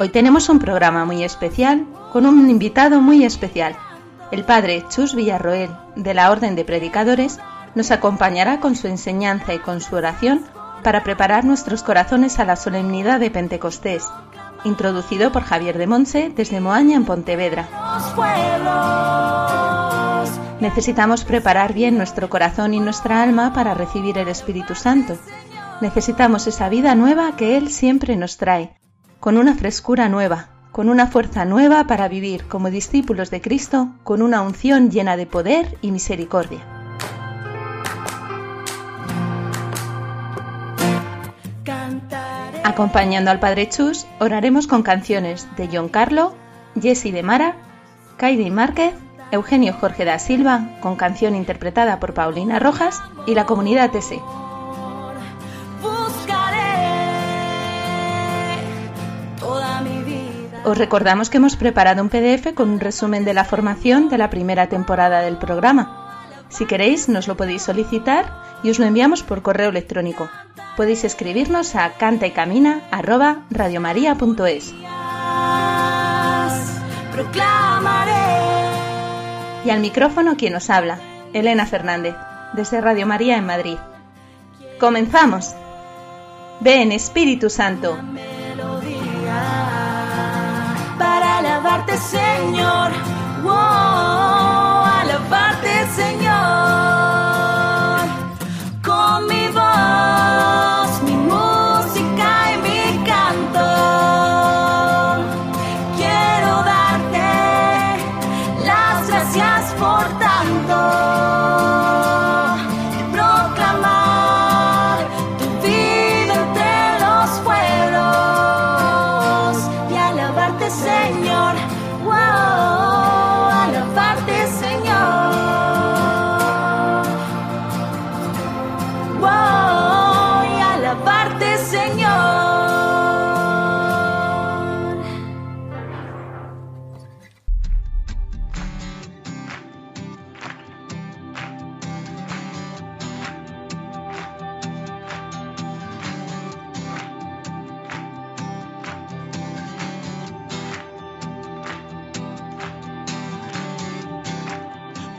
Hoy tenemos un programa muy especial con un invitado muy especial. El padre Chus Villarroel, de la Orden de Predicadores, nos acompañará con su enseñanza y con su oración para preparar nuestros corazones a la solemnidad de Pentecostés, introducido por Javier de Monse desde Moaña en Pontevedra. Necesitamos preparar bien nuestro corazón y nuestra alma para recibir el Espíritu Santo. Necesitamos esa vida nueva que Él siempre nos trae, con una frescura nueva, con una fuerza nueva para vivir como discípulos de Cristo, con una unción llena de poder y misericordia. Acompañando al Padre Chus, oraremos con canciones de John Carlo, Jesse de Mara, Kaidi Márquez, Eugenio Jorge da Silva, con canción interpretada por Paulina Rojas y la comunidad TC. Os recordamos que hemos preparado un PDF con un resumen de la formación de la primera temporada del programa. Si queréis, nos lo podéis solicitar y os lo enviamos por correo electrónico. Podéis escribirnos a cantaycamina@radiomaria.es. Proclamaré Y al micrófono quien os habla, Elena Fernández, desde Radio María en Madrid. Comenzamos. Ven Espíritu Santo. Señor. Wow,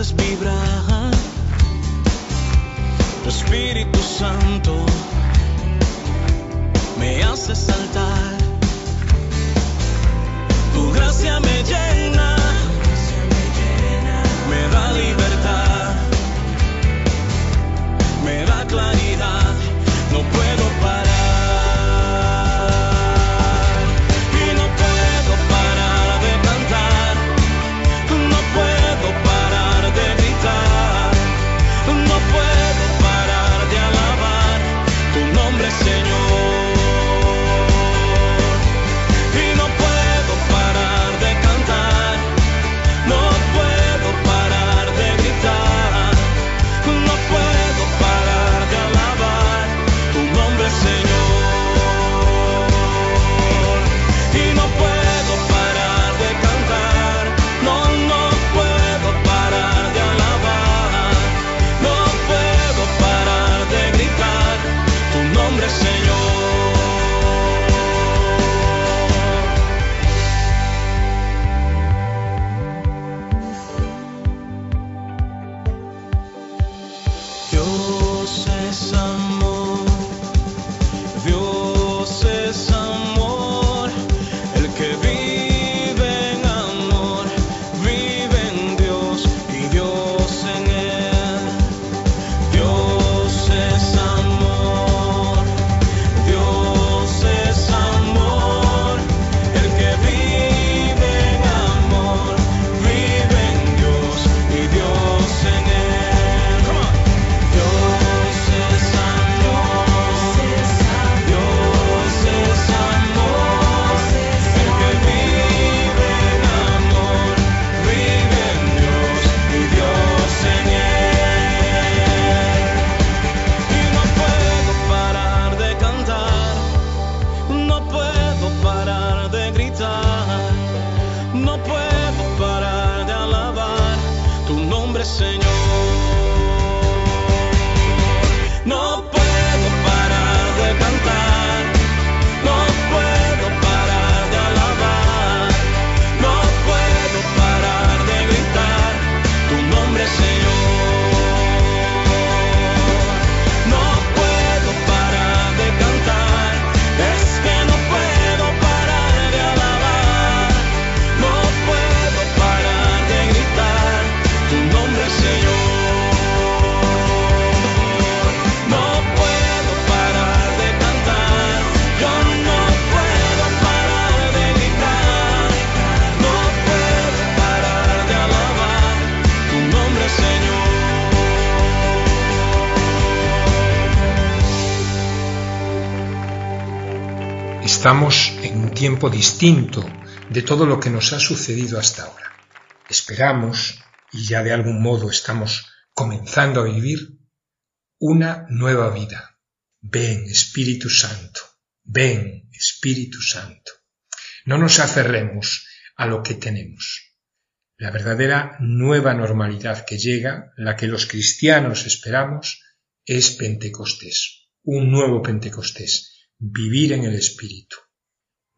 Haces vibrar. Tu Espíritu Santo me hace saltar. Tu gracia me llena, distinto de todo lo que nos ha sucedido hasta ahora. Esperamos, y ya de algún modo estamos comenzando a vivir, una nueva vida. Ven, Espíritu Santo, ven, Espíritu Santo. No nos aferremos a lo que tenemos. La verdadera nueva normalidad que llega, la que los cristianos esperamos, es Pentecostés, un nuevo Pentecostés, vivir en el Espíritu.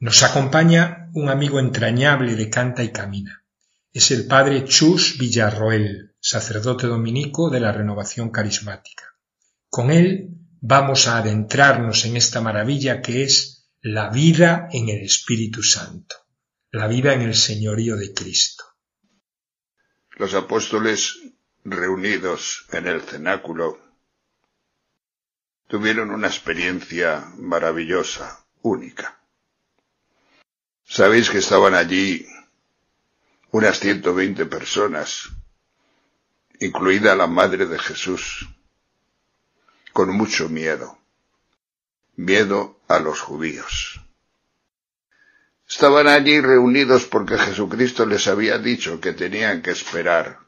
Nos acompaña un amigo entrañable de Canta y Camina. Es el padre Chus Villarroel, sacerdote dominico de la Renovación Carismática. Con él vamos a adentrarnos en esta maravilla que es la vida en el Espíritu Santo, la vida en el señorío de Cristo. Los apóstoles reunidos en el cenáculo tuvieron una experiencia maravillosa, única. Sabéis que estaban allí unas 120 personas, incluida la madre de Jesús, con mucho miedo, miedo a los judíos. Estaban allí reunidos porque Jesucristo les había dicho que tenían que esperar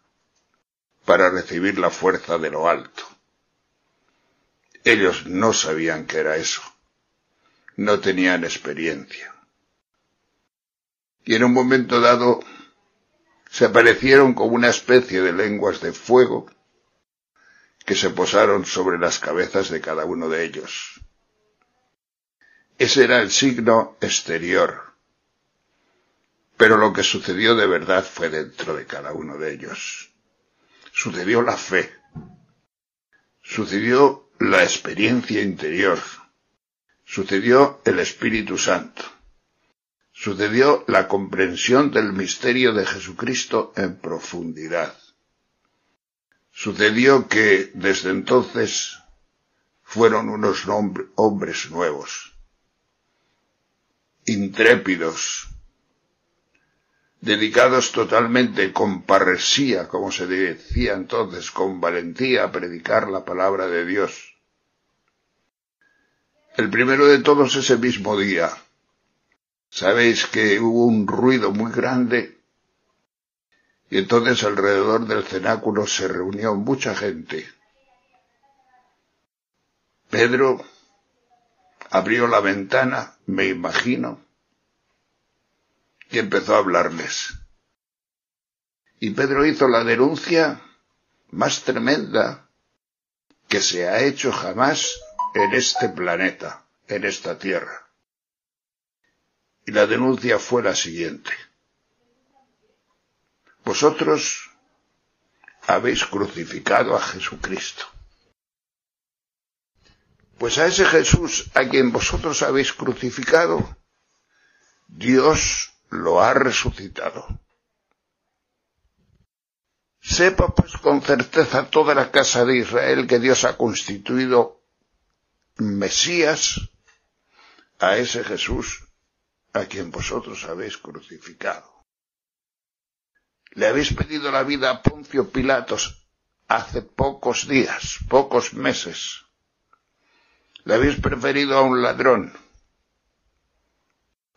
para recibir la fuerza de lo alto. Ellos no sabían qué era eso, no tenían experiencia. Y en un momento dado se aparecieron como una especie de lenguas de fuego que se posaron sobre las cabezas de cada uno de ellos. Ese era el signo exterior, pero lo que sucedió de verdad fue dentro de cada uno de ellos. sucedió la fe, sucedió la experiencia interior, sucedió el Espíritu Santo, sucedió la comprensión del misterio de Jesucristo en profundidad. Sucedió que desde entonces fueron unos hombres nuevos, intrépidos, dedicados totalmente con parresía, como se decía entonces, con valentía a predicar la palabra de Dios. El primero de todos ese mismo día. Sabéis que hubo un ruido muy grande y entonces alrededor del cenáculo se reunió mucha gente. Pedro abrió la ventana, me imagino, y empezó a hablarles. Y Pedro hizo la denuncia más tremenda que se ha hecho jamás en este planeta, en esta tierra. Y la denuncia fue la siguiente. Vosotros habéis crucificado a Jesucristo. Pues a ese Jesús a quien vosotros habéis crucificado, Dios lo ha resucitado. Sepa pues con certeza toda la casa de Israel que Dios ha constituido Mesías a ese Jesús a quien vosotros habéis crucificado. Le habéis pedido la vida a Poncio Pilatos hace pocos días, pocos meses. Le habéis preferido a un ladrón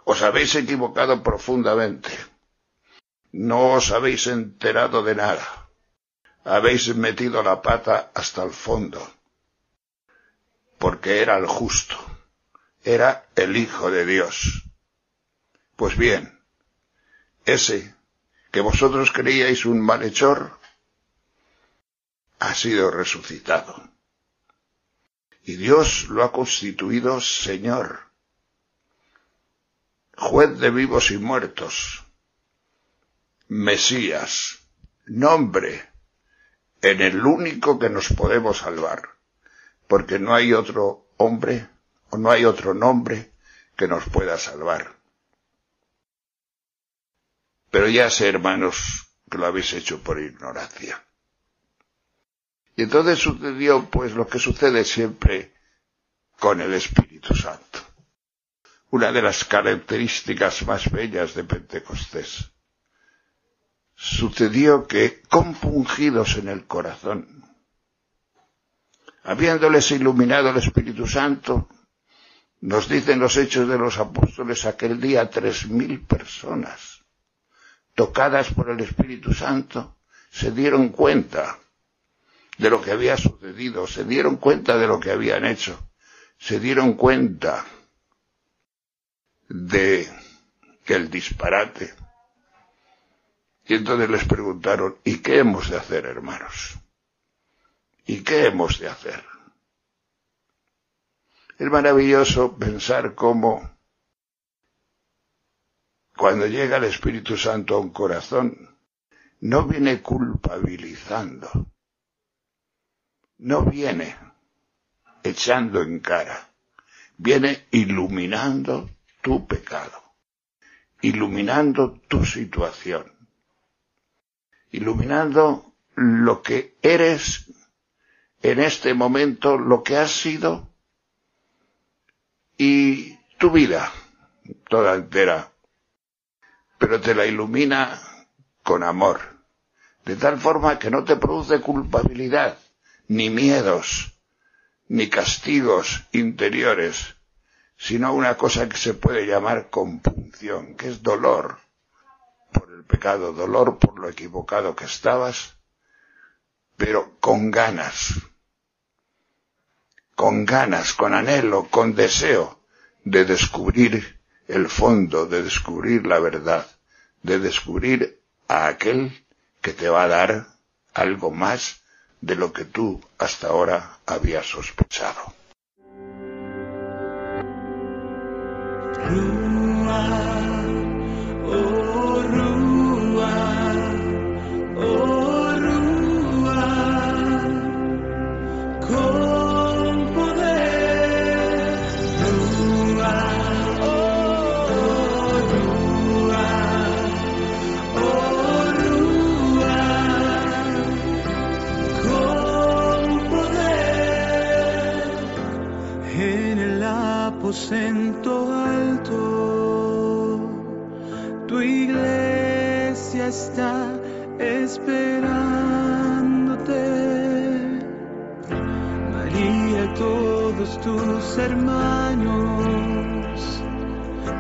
os habéis equivocado profundamente. No os habéis enterado de nada. Habéis metido la pata hasta el fondo. Porque era el justo. Era el Hijo de Dios. Pues bien, ese que vosotros creíais un malhechor, ha sido resucitado. Y Dios lo ha constituido Señor juez de vivos y muertos, Mesías, nombre en el único que nos podemos salvar, porque no hay otro hombre o no hay otro nombre que nos pueda salvar. Pero ya sé, hermanos, que lo habéis hecho por ignorancia. Y entonces sucedió pues lo que sucede siempre con el Espíritu Santo una de las características más bellas de Pentecostés. Sucedió que, compungidos en el corazón, habiéndoles iluminado el Espíritu Santo, nos dicen los hechos de los apóstoles aquel día tres mil personas, tocadas por el Espíritu Santo, se dieron cuenta de lo que había sucedido, se dieron cuenta de lo que habían hecho, se dieron cuenta de el disparate. Y entonces les preguntaron, ¿y qué hemos de hacer, hermanos? ¿Y qué hemos de hacer? Es maravilloso pensar cómo cuando llega el Espíritu Santo a un corazón, no viene culpabilizando, no viene echando en cara, viene iluminando tu pecado, iluminando tu situación, iluminando lo que eres en este momento, lo que has sido y tu vida toda entera, pero te la ilumina con amor, de tal forma que no te produce culpabilidad, ni miedos, ni castigos interiores, sino una cosa que se puede llamar compunción, que es dolor por el pecado, dolor por lo equivocado que estabas, pero con ganas, con ganas, con anhelo, con deseo de descubrir el fondo, de descubrir la verdad, de descubrir a aquel que te va a dar algo más de lo que tú hasta ahora habías sospechado. Hermanos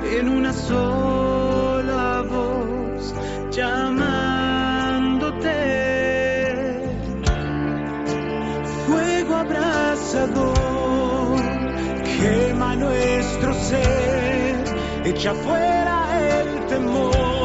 en una sola voz llamándote. Fuego abrasador quema nuestro ser, echa fuera el temor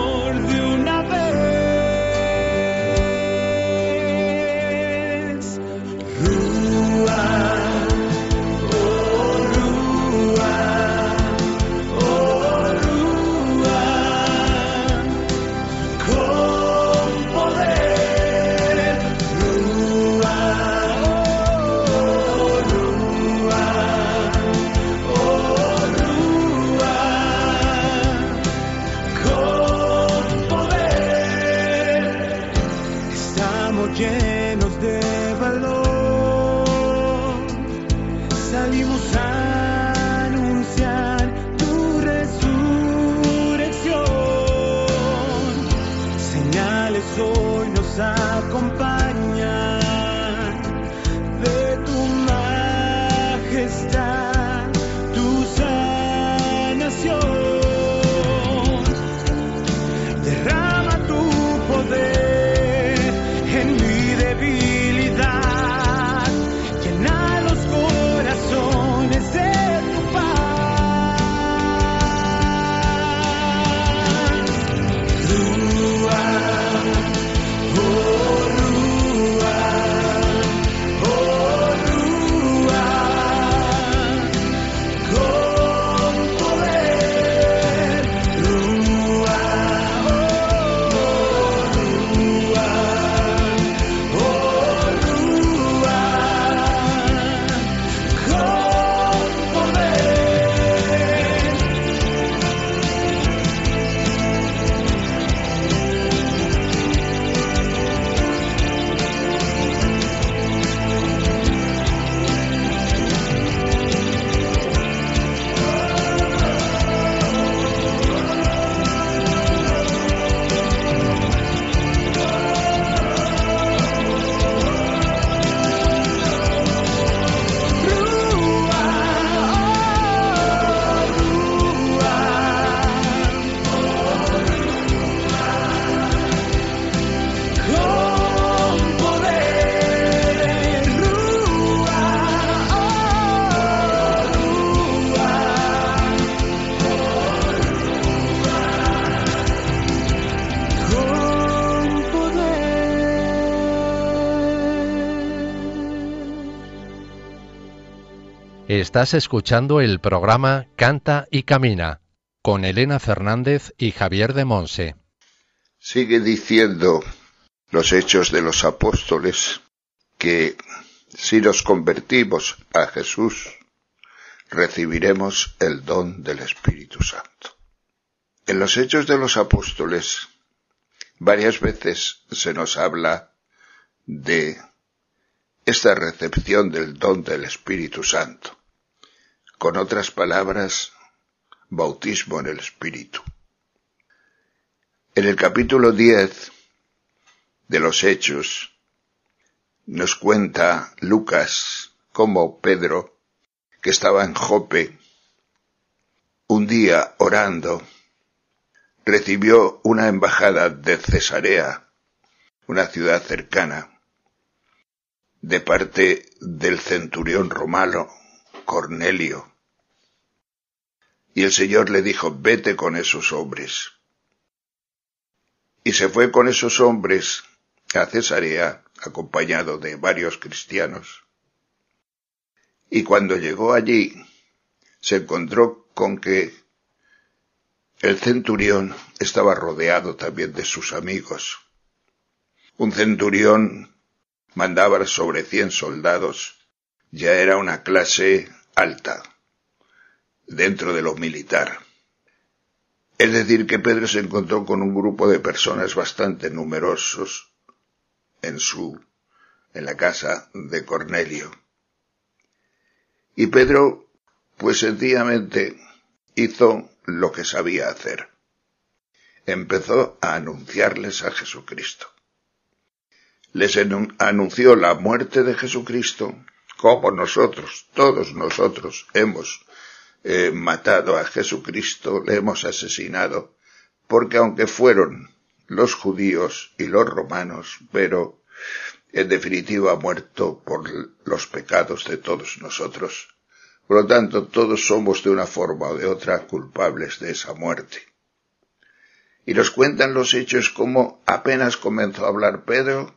Estás escuchando el programa Canta y Camina con Elena Fernández y Javier de Monse. Sigue diciendo los hechos de los apóstoles que si nos convertimos a Jesús, recibiremos el don del Espíritu Santo. En los hechos de los apóstoles varias veces se nos habla de esta recepción del don del Espíritu Santo. Con otras palabras, bautismo en el Espíritu. En el capítulo 10 de los Hechos nos cuenta Lucas cómo Pedro, que estaba en Jope, un día orando, recibió una embajada de Cesarea, una ciudad cercana, de parte del centurión romano Cornelio. Y el Señor le dijo, vete con esos hombres. Y se fue con esos hombres a Cesarea, acompañado de varios cristianos. Y cuando llegó allí, se encontró con que el centurión estaba rodeado también de sus amigos. Un centurión mandaba sobre cien soldados, ya era una clase alta dentro de lo militar. Es decir, que Pedro se encontró con un grupo de personas bastante numerosos en su, en la casa de Cornelio. Y Pedro, pues sencillamente hizo lo que sabía hacer. empezó a anunciarles a Jesucristo. Les anunció la muerte de Jesucristo, como nosotros, todos nosotros, hemos matado a Jesucristo, le hemos asesinado, porque aunque fueron los judíos y los romanos, pero en definitiva muerto por los pecados de todos nosotros. Por lo tanto, todos somos de una forma o de otra culpables de esa muerte. Y nos cuentan los hechos como apenas comenzó a hablar Pedro,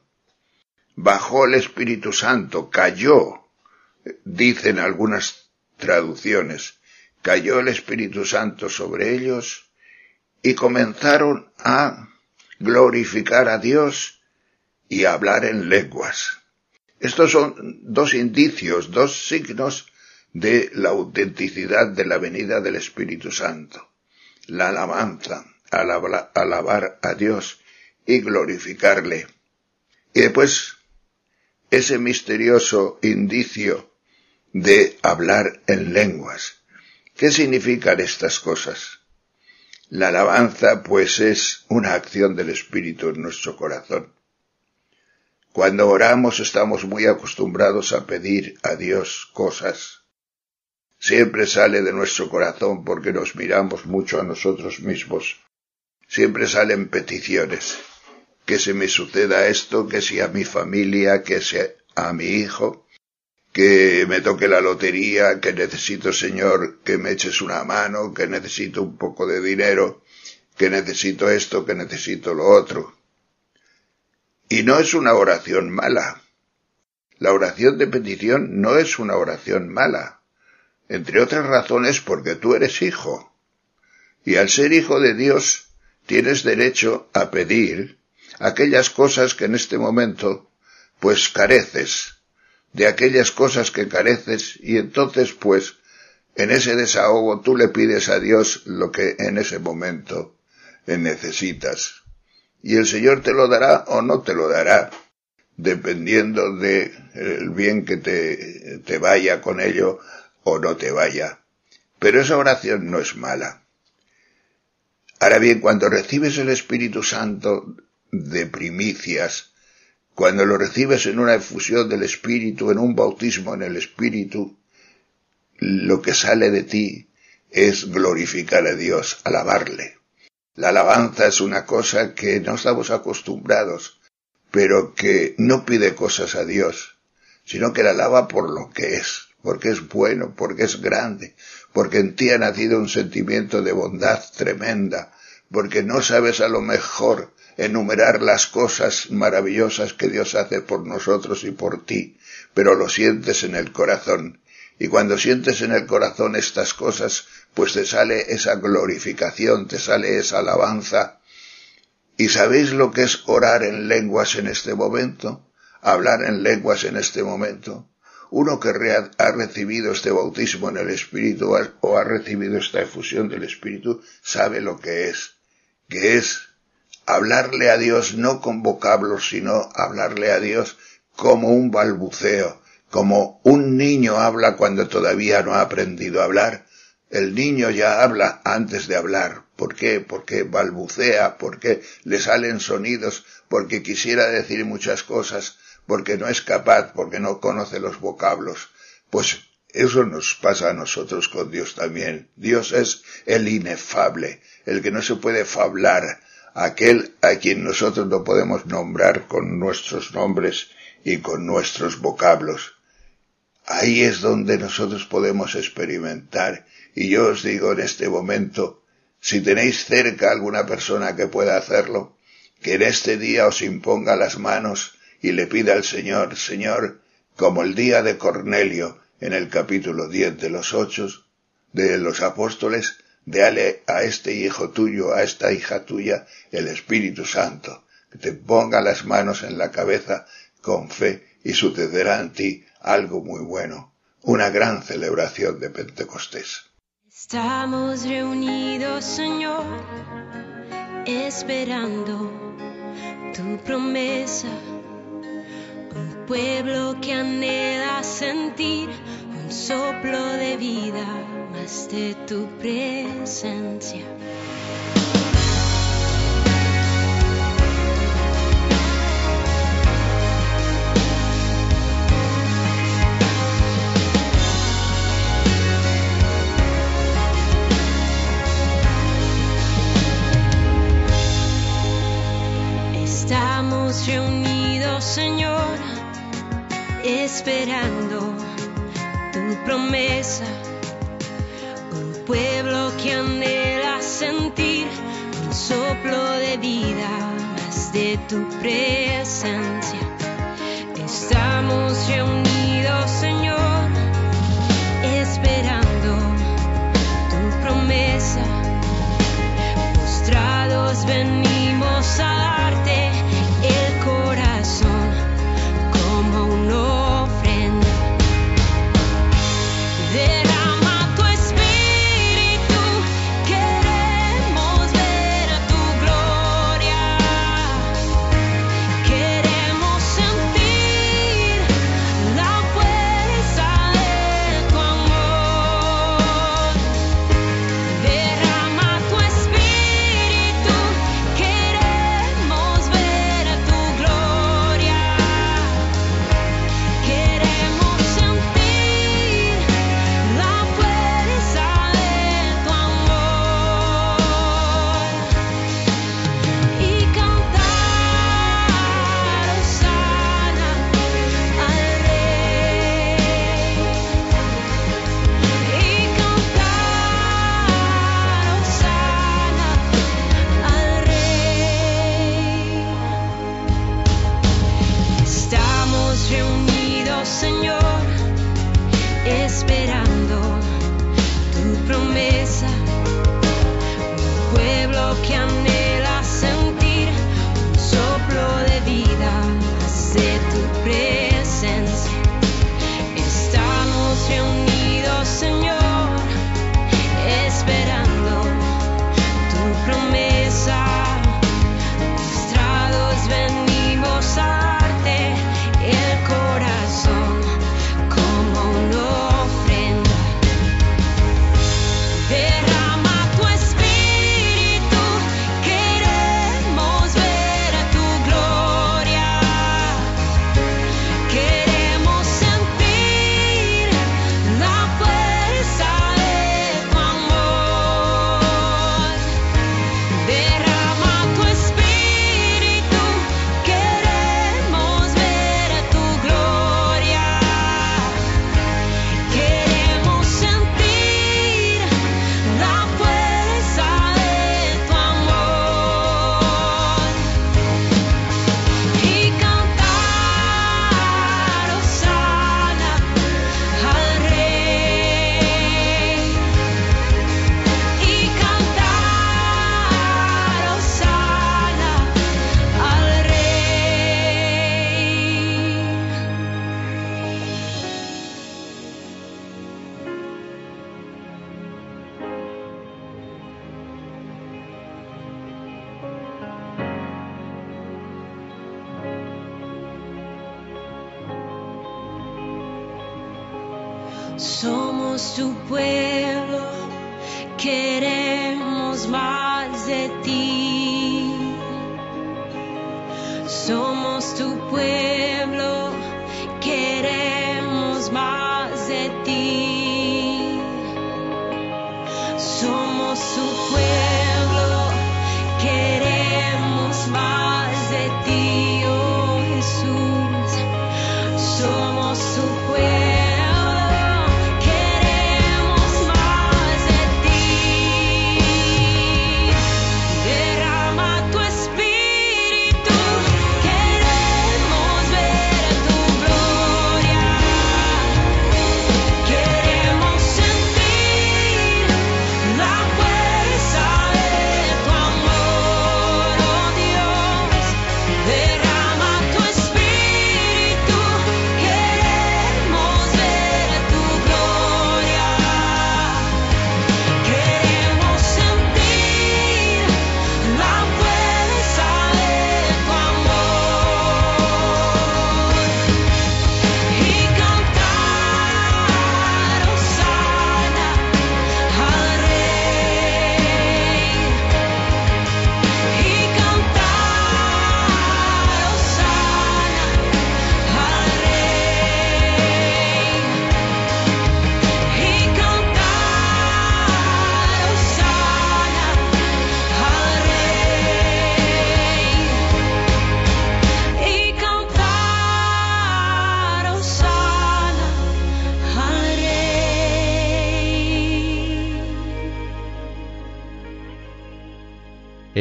bajó el Espíritu Santo, cayó, dicen algunas traducciones, cayó el Espíritu Santo sobre ellos y comenzaron a glorificar a Dios y hablar en lenguas. Estos son dos indicios, dos signos de la autenticidad de la venida del Espíritu Santo. La alabanza, alabar a Dios y glorificarle. Y después ese misterioso indicio de hablar en lenguas. ¿Qué significan estas cosas? La alabanza, pues, es una acción del Espíritu en nuestro corazón. Cuando oramos estamos muy acostumbrados a pedir a Dios cosas. Siempre sale de nuestro corazón porque nos miramos mucho a nosotros mismos. Siempre salen peticiones. Que se me suceda esto, que sea a mi familia, que sea a mi hijo, que me toque la lotería, que necesito, Señor, que me eches una mano, que necesito un poco de dinero, que necesito esto, que necesito lo otro. Y no es una oración mala. La oración de petición no es una oración mala, entre otras razones porque tú eres hijo. Y al ser hijo de Dios, tienes derecho a pedir aquellas cosas que en este momento, pues careces, de aquellas cosas que careces, y entonces, pues, en ese desahogo tú le pides a Dios lo que en ese momento necesitas y el Señor te lo dará o no te lo dará, dependiendo de el bien que te, te vaya con ello o no te vaya. Pero esa oración no es mala. Ahora bien, cuando recibes el Espíritu Santo de primicias, cuando lo recibes en una efusión del Espíritu, en un bautismo en el Espíritu, lo que sale de ti es glorificar a Dios, alabarle. La alabanza es una cosa que no estamos acostumbrados, pero que no pide cosas a Dios, sino que la alaba por lo que es, porque es bueno, porque es grande, porque en ti ha nacido un sentimiento de bondad tremenda, porque no sabes a lo mejor enumerar las cosas maravillosas que Dios hace por nosotros y por ti, pero lo sientes en el corazón. Y cuando sientes en el corazón estas cosas, pues te sale esa glorificación, te sale esa alabanza. ¿Y sabéis lo que es orar en lenguas en este momento? Hablar en lenguas en este momento. Uno que ha recibido este bautismo en el Espíritu o ha recibido esta efusión del Espíritu sabe lo que es, que es hablarle a Dios no con vocablos, sino hablarle a Dios como un balbuceo, como un niño habla cuando todavía no ha aprendido a hablar, el niño ya habla antes de hablar. ¿Por qué? Porque balbucea, porque le salen sonidos, porque quisiera decir muchas cosas, porque no es capaz, porque no conoce los vocablos. Pues eso nos pasa a nosotros con Dios también. Dios es el inefable, el que no se puede fablar, aquel a quien nosotros no podemos nombrar con nuestros nombres y con nuestros vocablos. Ahí es donde nosotros podemos experimentar y yo os digo en este momento, si tenéis cerca alguna persona que pueda hacerlo, que en este día os imponga las manos y le pida al Señor, Señor, como el día de Cornelio en el capítulo 10 de los ocho de los apóstoles, dale a este hijo tuyo, a esta hija tuya, el Espíritu Santo, que te ponga las manos en la cabeza con fe y sucederá en ti algo muy bueno, una gran celebración de Pentecostés. Estamos reunidos, Señor, esperando tu promesa. Un pueblo que anhela sentir soplo de vida más de tu presencia. Estamos reunidos, Señor, esperando tu promesa, un pueblo que anhela sentir un soplo de vida más de tu presencia. Estamos reunidos, Señor, esperando tu promesa. Postrados venimos a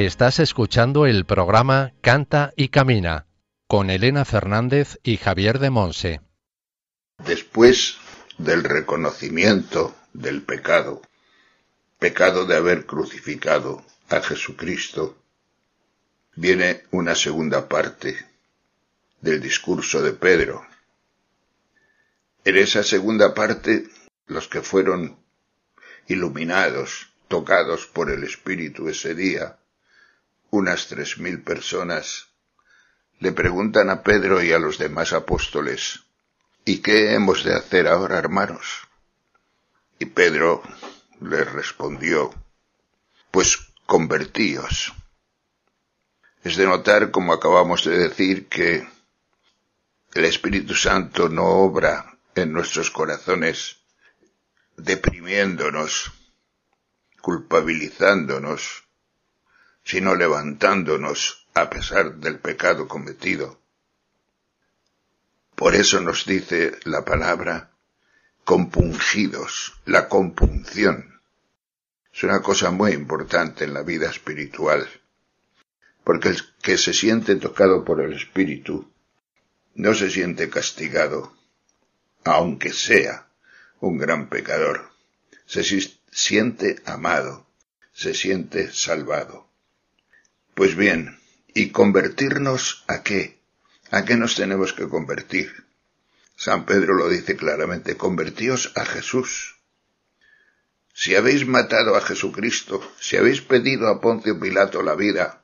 Estás escuchando el programa Canta y Camina con Elena Fernández y Javier de Monse. Después del reconocimiento del pecado, pecado de haber crucificado a Jesucristo, viene una segunda parte del discurso de Pedro. En esa segunda parte, los que fueron iluminados, tocados por el Espíritu ese día, unas tres mil personas, le preguntan a Pedro y a los demás apóstoles, ¿y qué hemos de hacer ahora, hermanos? Y Pedro les respondió, pues convertíos. Es de notar, como acabamos de decir, que el Espíritu Santo no obra en nuestros corazones deprimiéndonos, culpabilizándonos, sino levantándonos a pesar del pecado cometido. Por eso nos dice la palabra compungidos, la compunción. Es una cosa muy importante en la vida espiritual, porque el que se siente tocado por el Espíritu no se siente castigado, aunque sea un gran pecador. Se siente amado, se siente salvado. Pues bien, ¿y convertirnos a qué? ¿A qué nos tenemos que convertir? San Pedro lo dice claramente, convertíos a Jesús. Si habéis matado a Jesucristo, si habéis pedido a Poncio Pilato la vida,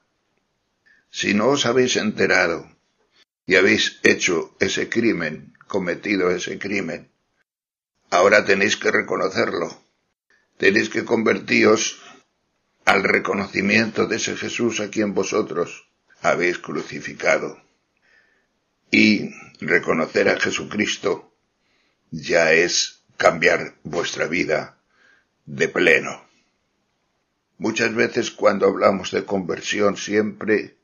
si no os habéis enterado y habéis hecho ese crimen, cometido ese crimen, ahora tenéis que reconocerlo. Tenéis que convertíos al reconocimiento de ese Jesús a quien vosotros habéis crucificado. Y reconocer a Jesucristo ya es cambiar vuestra vida de pleno. Muchas veces cuando hablamos de conversión siempre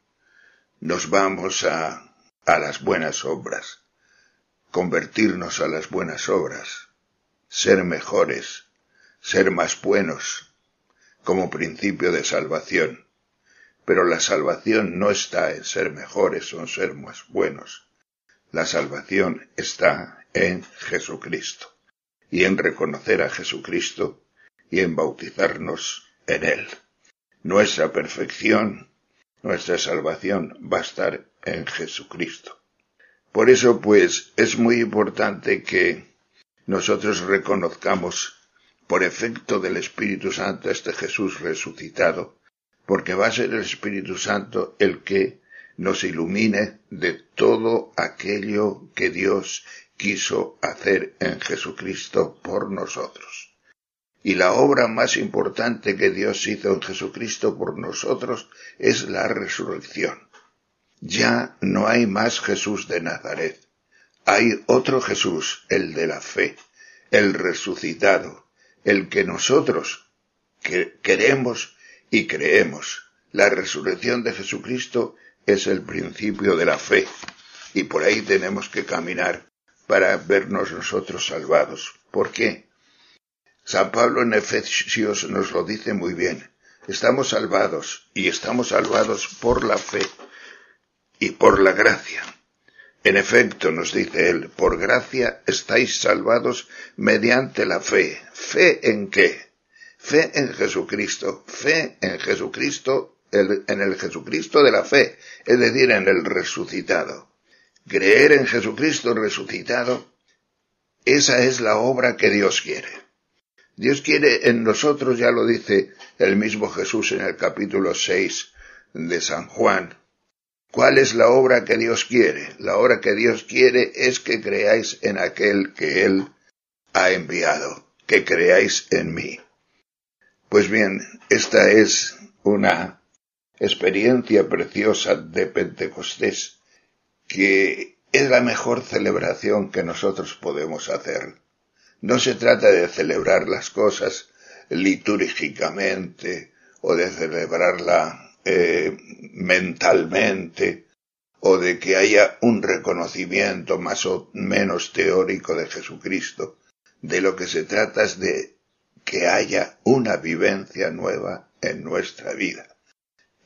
nos vamos a, a las buenas obras, convertirnos a las buenas obras, ser mejores, ser más buenos, como principio de salvación. Pero la salvación no está en ser mejores o en ser más buenos. La salvación está en Jesucristo y en reconocer a Jesucristo y en bautizarnos en Él. Nuestra perfección, nuestra salvación va a estar en Jesucristo. Por eso, pues, es muy importante que nosotros reconozcamos por efecto del Espíritu Santo este Jesús resucitado, porque va a ser el Espíritu Santo el que nos ilumine de todo aquello que Dios quiso hacer en Jesucristo por nosotros. Y la obra más importante que Dios hizo en Jesucristo por nosotros es la resurrección. Ya no hay más Jesús de Nazaret. Hay otro Jesús, el de la fe, el resucitado, el que nosotros que queremos y creemos. La resurrección de Jesucristo es el principio de la fe y por ahí tenemos que caminar para vernos nosotros salvados. ¿Por qué? San Pablo en Efesios nos lo dice muy bien. Estamos salvados y estamos salvados por la fe y por la gracia. En efecto, nos dice él, por gracia estáis salvados mediante la fe. ¿Fe en qué? Fe en Jesucristo. Fe en Jesucristo, en el Jesucristo de la fe, es decir, en el resucitado. Creer en Jesucristo resucitado, esa es la obra que Dios quiere. Dios quiere en nosotros, ya lo dice el mismo Jesús en el capítulo 6 de San Juan, ¿Cuál es la obra que Dios quiere? La obra que Dios quiere es que creáis en aquel que Él ha enviado, que creáis en mí. Pues bien, esta es una experiencia preciosa de Pentecostés, que es la mejor celebración que nosotros podemos hacer. No se trata de celebrar las cosas litúrgicamente o de celebrarla eh, mentalmente o de que haya un reconocimiento más o menos teórico de Jesucristo. De lo que se trata es de que haya una vivencia nueva en nuestra vida.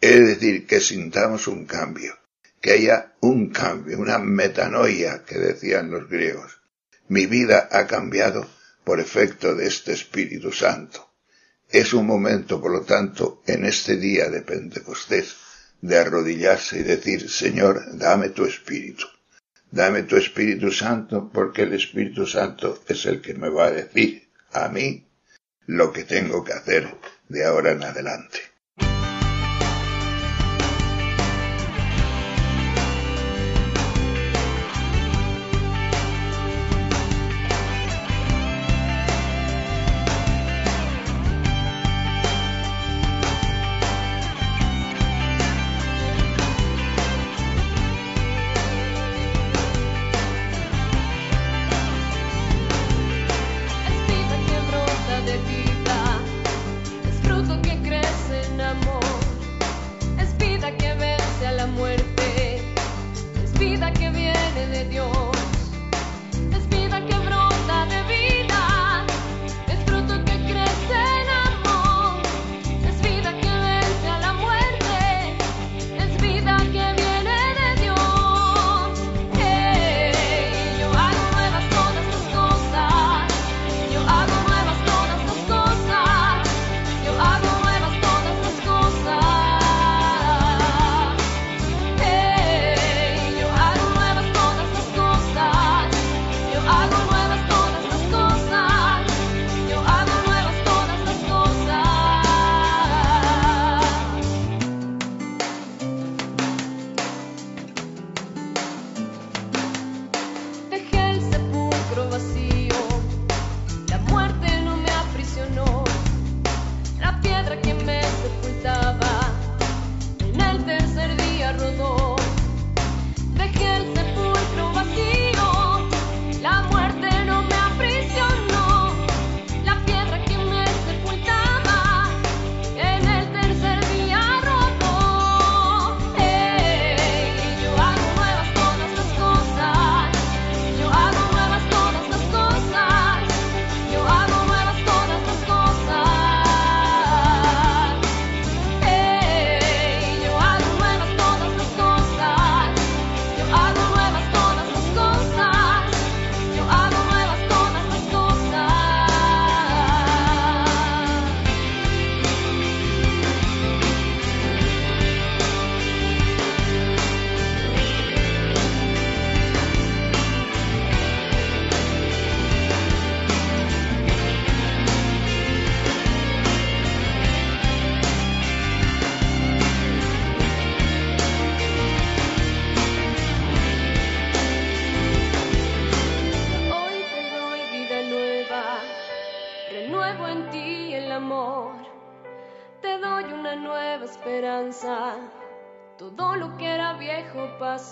Es decir, que sintamos un cambio, que haya un cambio, una metanoia que decían los griegos. Mi vida ha cambiado por efecto de este Espíritu Santo. Es un momento, por lo tanto, en este día de Pentecostés, de arrodillarse y decir, Señor, dame tu Espíritu. Dame tu Espíritu Santo, porque el Espíritu Santo es el que me va a decir a mí lo que tengo que hacer de ahora en adelante.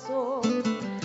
corazón.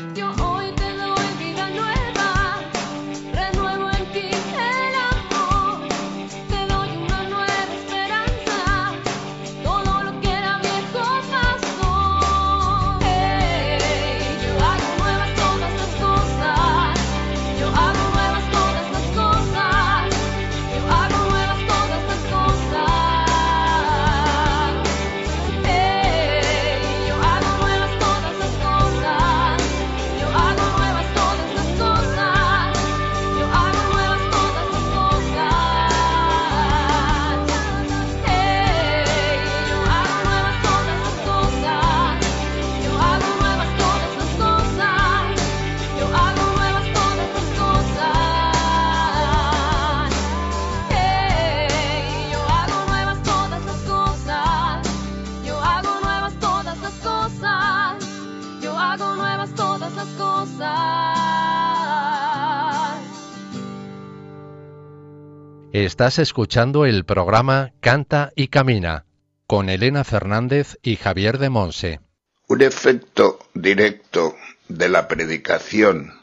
Estás escuchando el programa Canta y Camina con Elena Fernández y Javier de Monse. Un efecto directo de la predicación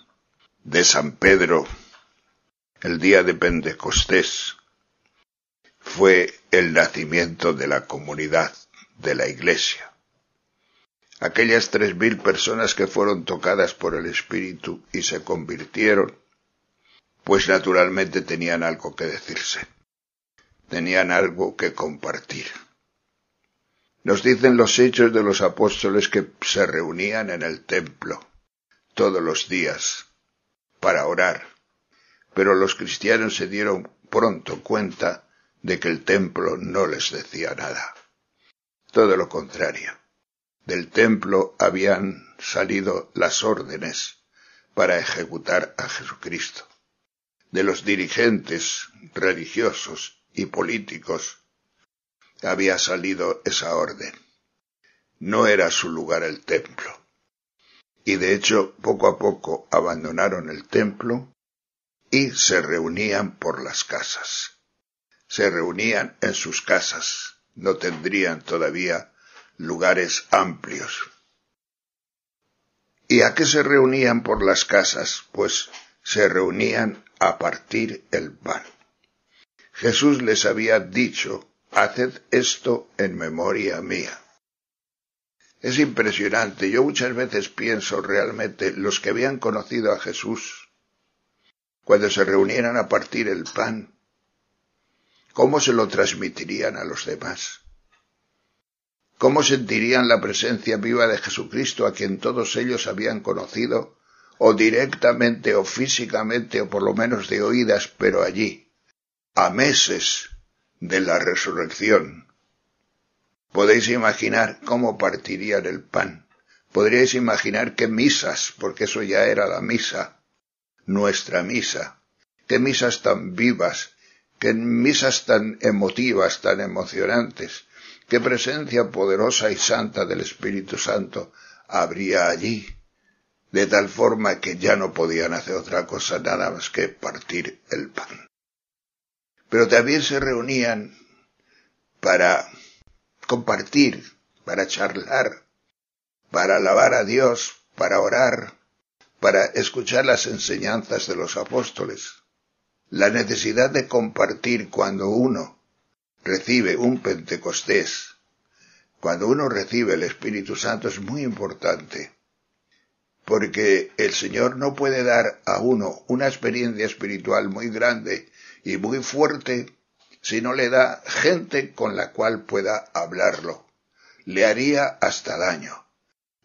de San Pedro el día de Pentecostés fue el nacimiento de la comunidad de la Iglesia. Aquellas tres mil personas que fueron tocadas por el Espíritu y se convirtieron pues naturalmente tenían algo que decirse. Tenían algo que compartir. Nos dicen los hechos de los apóstoles que se reunían en el templo todos los días para orar, pero los cristianos se dieron pronto cuenta de que el templo no les decía nada. Todo lo contrario. Del templo habían salido las órdenes para ejecutar a Jesucristo. De los dirigentes religiosos y políticos había salido esa orden. No era su lugar el templo. Y de hecho, poco a poco abandonaron el templo y se reunían por las casas. Se reunían en sus casas. No tendrían todavía lugares amplios. ¿Y a qué se reunían por las casas? Pues se reunían a partir el pan. Jesús les había dicho Haced esto en memoria mía. Es impresionante. Yo muchas veces pienso realmente los que habían conocido a Jesús, cuando se reunieran a partir el pan, ¿cómo se lo transmitirían a los demás? ¿Cómo sentirían la presencia viva de Jesucristo a quien todos ellos habían conocido, o directamente o físicamente o por lo menos de oídas, pero allí, a meses de la resurrección. Podéis imaginar cómo partirían el pan. Podríais imaginar qué misas, porque eso ya era la misa, nuestra misa. Qué misas tan vivas, qué misas tan emotivas, tan emocionantes, qué presencia poderosa y santa del Espíritu Santo habría allí, de tal forma que ya no podían hacer otra cosa nada más que partir el pan pero también se reunían para compartir, para charlar, para alabar a Dios, para orar, para escuchar las enseñanzas de los apóstoles. La necesidad de compartir cuando uno recibe un Pentecostés, cuando uno recibe el Espíritu Santo es muy importante, porque el Señor no puede dar a uno una experiencia espiritual muy grande y muy fuerte si no le da gente con la cual pueda hablarlo. Le haría hasta daño.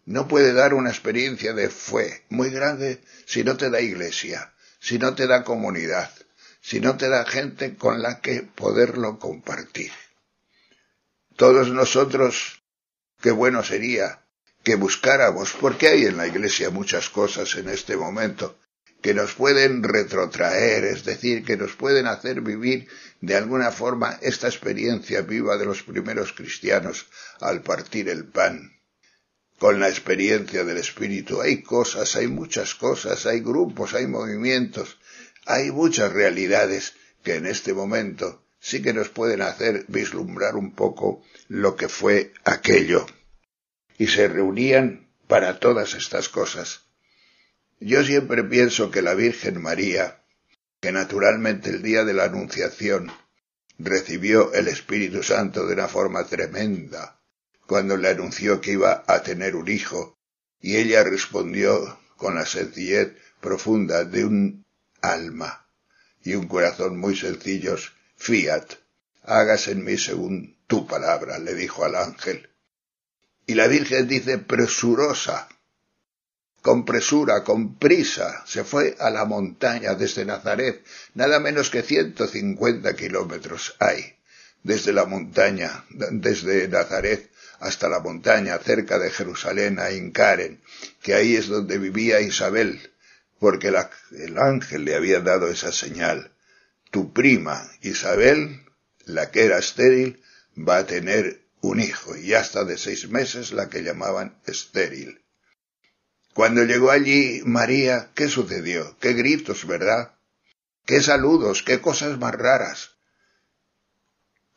No puede dar una experiencia de fe muy grande si no te da iglesia, si no te da comunidad, si no te da gente con la que poderlo compartir. Todos nosotros, qué bueno sería que buscáramos, porque hay en la iglesia muchas cosas en este momento, que nos pueden retrotraer, es decir, que nos pueden hacer vivir de alguna forma esta experiencia viva de los primeros cristianos al partir el pan. Con la experiencia del Espíritu hay cosas, hay muchas cosas, hay grupos, hay movimientos, hay muchas realidades que en este momento sí que nos pueden hacer vislumbrar un poco lo que fue aquello. Y se reunían para todas estas cosas yo siempre pienso que la Virgen María, que naturalmente el día de la Anunciación recibió el Espíritu Santo de una forma tremenda, cuando le anunció que iba a tener un hijo, y ella respondió con la sencillez profunda de un alma y un corazón muy sencillos, fiat, hágase en mí según tu palabra, le dijo al ángel. Y la Virgen dice presurosa, con presura, con prisa, se fue a la montaña desde Nazaret, nada menos que ciento cincuenta kilómetros hay, desde la montaña, desde Nazaret hasta la montaña cerca de Jerusalén a Incaren, que ahí es donde vivía Isabel, porque la, el ángel le había dado esa señal. Tu prima Isabel, la que era estéril, va a tener un hijo, y hasta de seis meses la que llamaban estéril. Cuando llegó allí María, ¿qué sucedió? ¿Qué gritos, verdad? ¿Qué saludos? ¿Qué cosas más raras?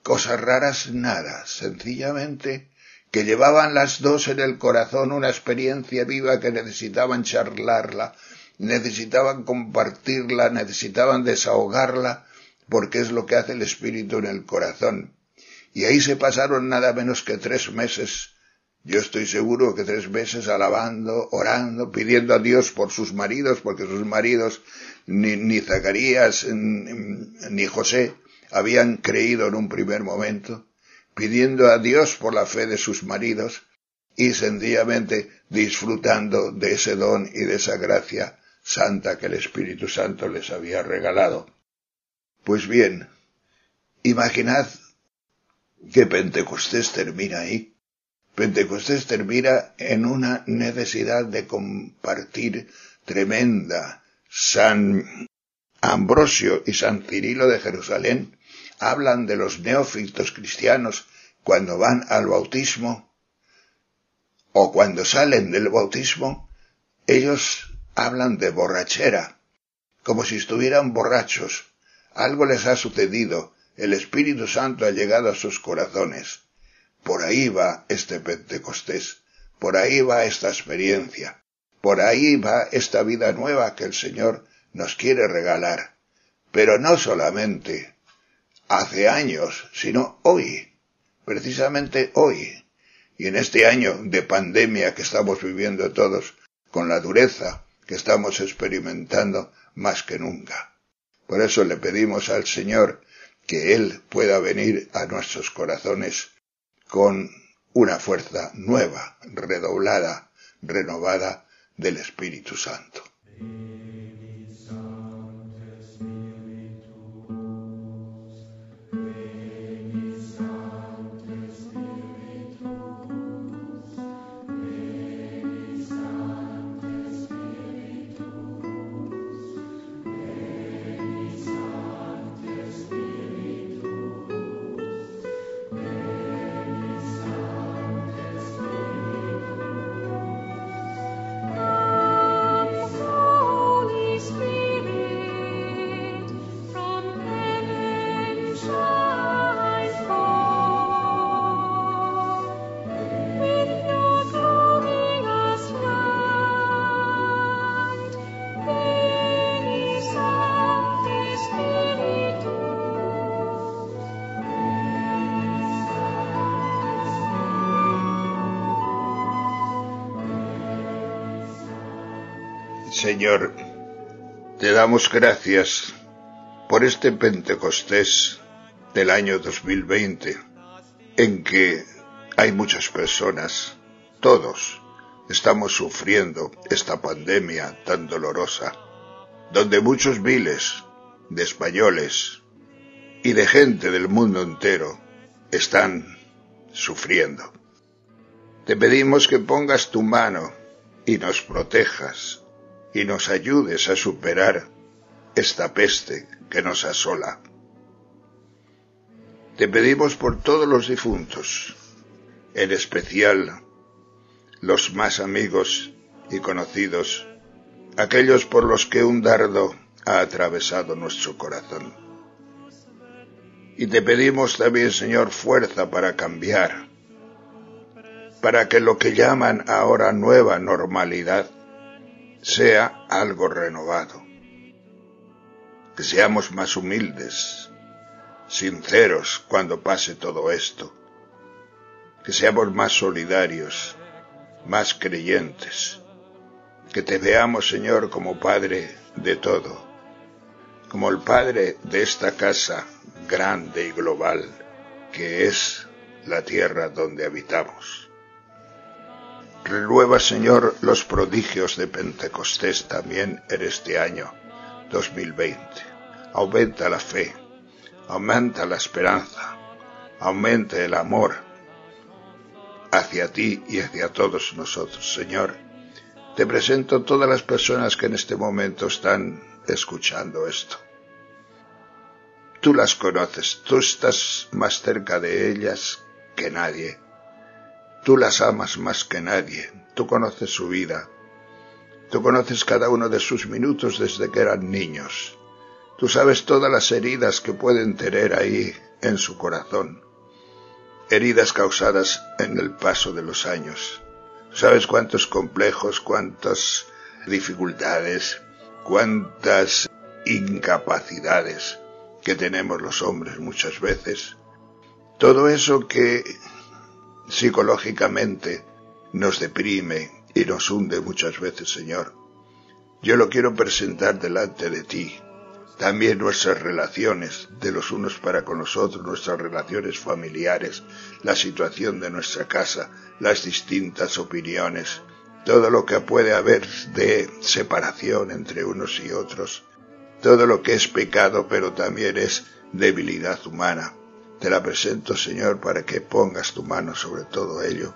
Cosas raras nada, sencillamente que llevaban las dos en el corazón una experiencia viva que necesitaban charlarla, necesitaban compartirla, necesitaban desahogarla, porque es lo que hace el espíritu en el corazón. Y ahí se pasaron nada menos que tres meses yo estoy seguro que tres meses alabando, orando, pidiendo a Dios por sus maridos, porque sus maridos, ni, ni Zacarías ni José, habían creído en un primer momento, pidiendo a Dios por la fe de sus maridos y sencillamente disfrutando de ese don y de esa gracia santa que el Espíritu Santo les había regalado. Pues bien, imaginad que Pentecostés termina ahí. Pentecostés termina en una necesidad de compartir tremenda. San Ambrosio y San Cirilo de Jerusalén hablan de los neófitos cristianos cuando van al bautismo o cuando salen del bautismo, ellos hablan de borrachera, como si estuvieran borrachos. Algo les ha sucedido, el Espíritu Santo ha llegado a sus corazones. Por ahí va este Pentecostés, por ahí va esta experiencia, por ahí va esta vida nueva que el Señor nos quiere regalar. Pero no solamente hace años, sino hoy, precisamente hoy, y en este año de pandemia que estamos viviendo todos, con la dureza que estamos experimentando más que nunca. Por eso le pedimos al Señor que Él pueda venir a nuestros corazones con una fuerza nueva, redoblada, renovada del Espíritu Santo. Te damos gracias por este Pentecostés del año 2020, en que hay muchas personas, todos, estamos sufriendo esta pandemia tan dolorosa, donde muchos miles de españoles y de gente del mundo entero están sufriendo. Te pedimos que pongas tu mano y nos protejas y nos ayudes a superar esta peste que nos asola. Te pedimos por todos los difuntos, en especial los más amigos y conocidos, aquellos por los que un dardo ha atravesado nuestro corazón. Y te pedimos también, Señor, fuerza para cambiar, para que lo que llaman ahora nueva normalidad sea algo renovado. Que seamos más humildes, sinceros cuando pase todo esto. Que seamos más solidarios, más creyentes. Que te veamos, Señor, como Padre de todo, como el Padre de esta casa grande y global que es la tierra donde habitamos. Renueva, Señor, los prodigios de Pentecostés también en este año 2020. Aumenta la fe, aumenta la esperanza, aumenta el amor hacia ti y hacia todos nosotros, Señor. Te presento todas las personas que en este momento están escuchando esto. Tú las conoces, tú estás más cerca de ellas que nadie. Tú las amas más que nadie, tú conoces su vida, tú conoces cada uno de sus minutos desde que eran niños, tú sabes todas las heridas que pueden tener ahí en su corazón, heridas causadas en el paso de los años. Sabes cuántos complejos, cuántas dificultades, cuántas incapacidades que tenemos los hombres muchas veces. Todo eso que psicológicamente nos deprime y nos hunde muchas veces, Señor. Yo lo quiero presentar delante de ti también nuestras relaciones de los unos para con los otros, nuestras relaciones familiares, la situación de nuestra casa, las distintas opiniones, todo lo que puede haber de separación entre unos y otros, todo lo que es pecado pero también es debilidad humana. Te la presento, Señor, para que pongas tu mano sobre todo ello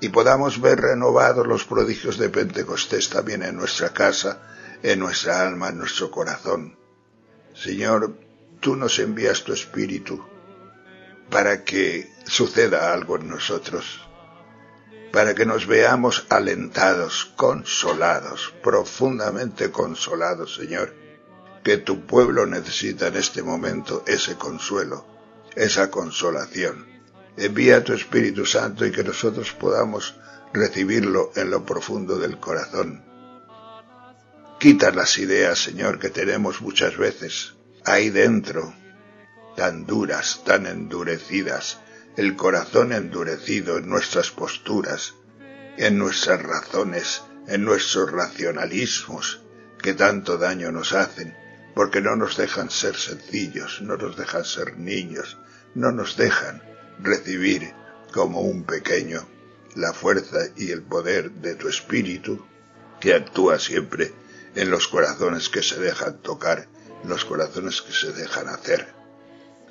y podamos ver renovados los prodigios de Pentecostés también en nuestra casa, en nuestra alma, en nuestro corazón. Señor, tú nos envías tu Espíritu para que suceda algo en nosotros, para que nos veamos alentados, consolados, profundamente consolados, Señor, que tu pueblo necesita en este momento ese consuelo, esa consolación. Envía tu Espíritu Santo y que nosotros podamos recibirlo en lo profundo del corazón. Quita las ideas, Señor, que tenemos muchas veces ahí dentro, tan duras, tan endurecidas, el corazón endurecido en nuestras posturas, en nuestras razones, en nuestros racionalismos, que tanto daño nos hacen, porque no nos dejan ser sencillos, no nos dejan ser niños, no nos dejan recibir como un pequeño la fuerza y el poder de tu espíritu que actúa siempre en los corazones que se dejan tocar, los corazones que se dejan hacer.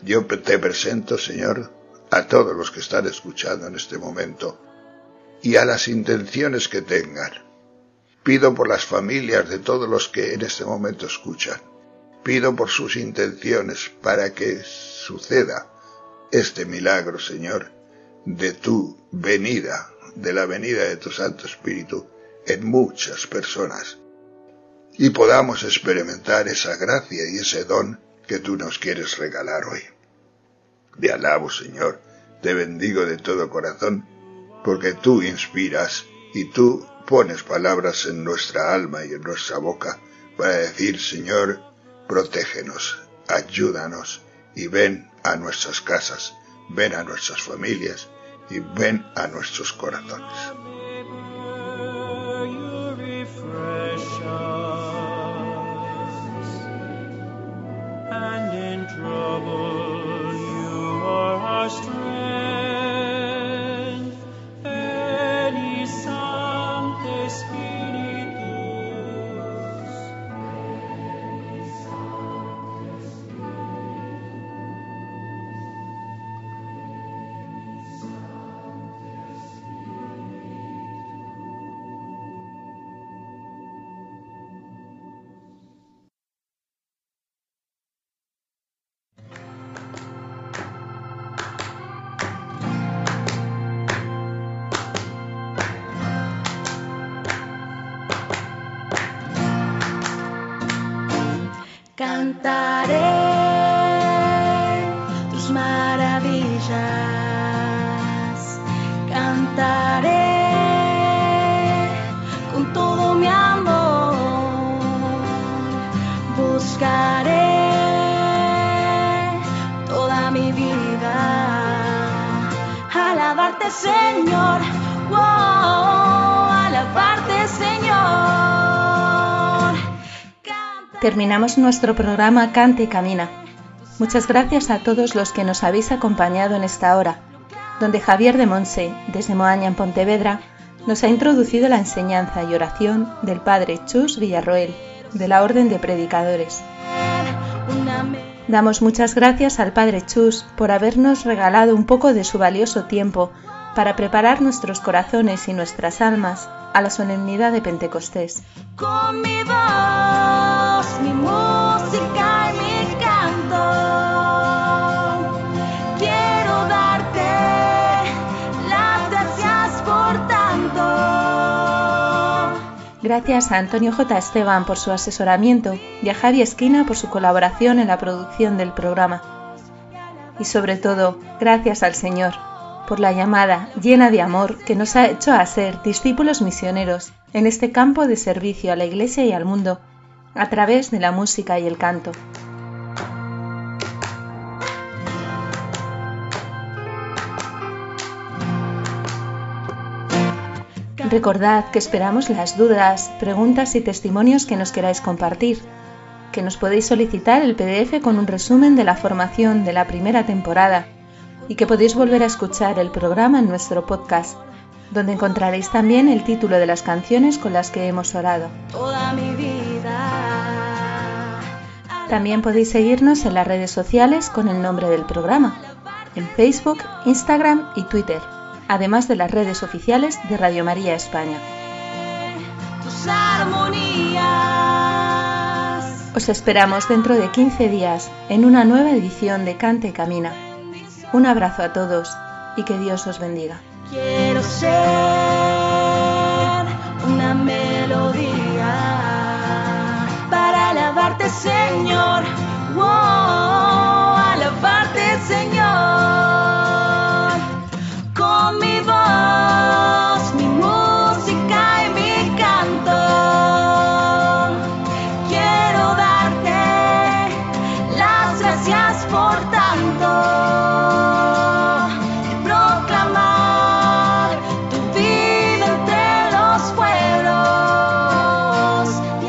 Yo te presento, Señor, a todos los que están escuchando en este momento y a las intenciones que tengan. Pido por las familias de todos los que en este momento escuchan. Pido por sus intenciones para que suceda este milagro, Señor, de tu venida, de la venida de tu Santo Espíritu en muchas personas y podamos experimentar esa gracia y ese don que tú nos quieres regalar hoy. Te alabo, Señor, te bendigo de todo corazón, porque tú inspiras y tú pones palabras en nuestra alma y en nuestra boca para decir, Señor, protégenos, ayúdanos y ven a nuestras casas, ven a nuestras familias y ven a nuestros corazones. Cantaré Terminamos nuestro programa Cante y Camina. Muchas gracias a todos los que nos habéis acompañado en esta hora, donde Javier de Monse, desde Moaña en Pontevedra, nos ha introducido la enseñanza y oración del Padre Chus Villarroel, de la Orden de Predicadores. Damos muchas gracias al Padre Chus por habernos regalado un poco de su valioso tiempo para preparar nuestros corazones y nuestras almas a la solemnidad de Pentecostés. Con mi voz, mi música y mi canto, quiero darte las gracias por tanto. Gracias a Antonio J. Esteban por su asesoramiento y a Javi Esquina por su colaboración en la producción del programa. Y sobre todo, gracias al Señor por la llamada llena de amor que nos ha hecho a ser discípulos misioneros en este campo de servicio a la Iglesia y al mundo a través de la música y el canto. Recordad que esperamos las dudas, preguntas y testimonios que nos queráis compartir. que nos podéis solicitar el PDF con un resumen de la formación de la primera temporada y que podéis volver a escuchar el programa en nuestro podcast, donde encontraréis también el título de las canciones con las que hemos orado. toda mi vida. También podéis seguirnos en las redes sociales con el nombre del programa, en Facebook, Instagram y Twitter, además de las redes oficiales de Radio María España. Tus armonías. Os esperamos dentro de 15 días en una nueva edición de Cante y Camina. Un abrazo a todos y que Dios os bendiga.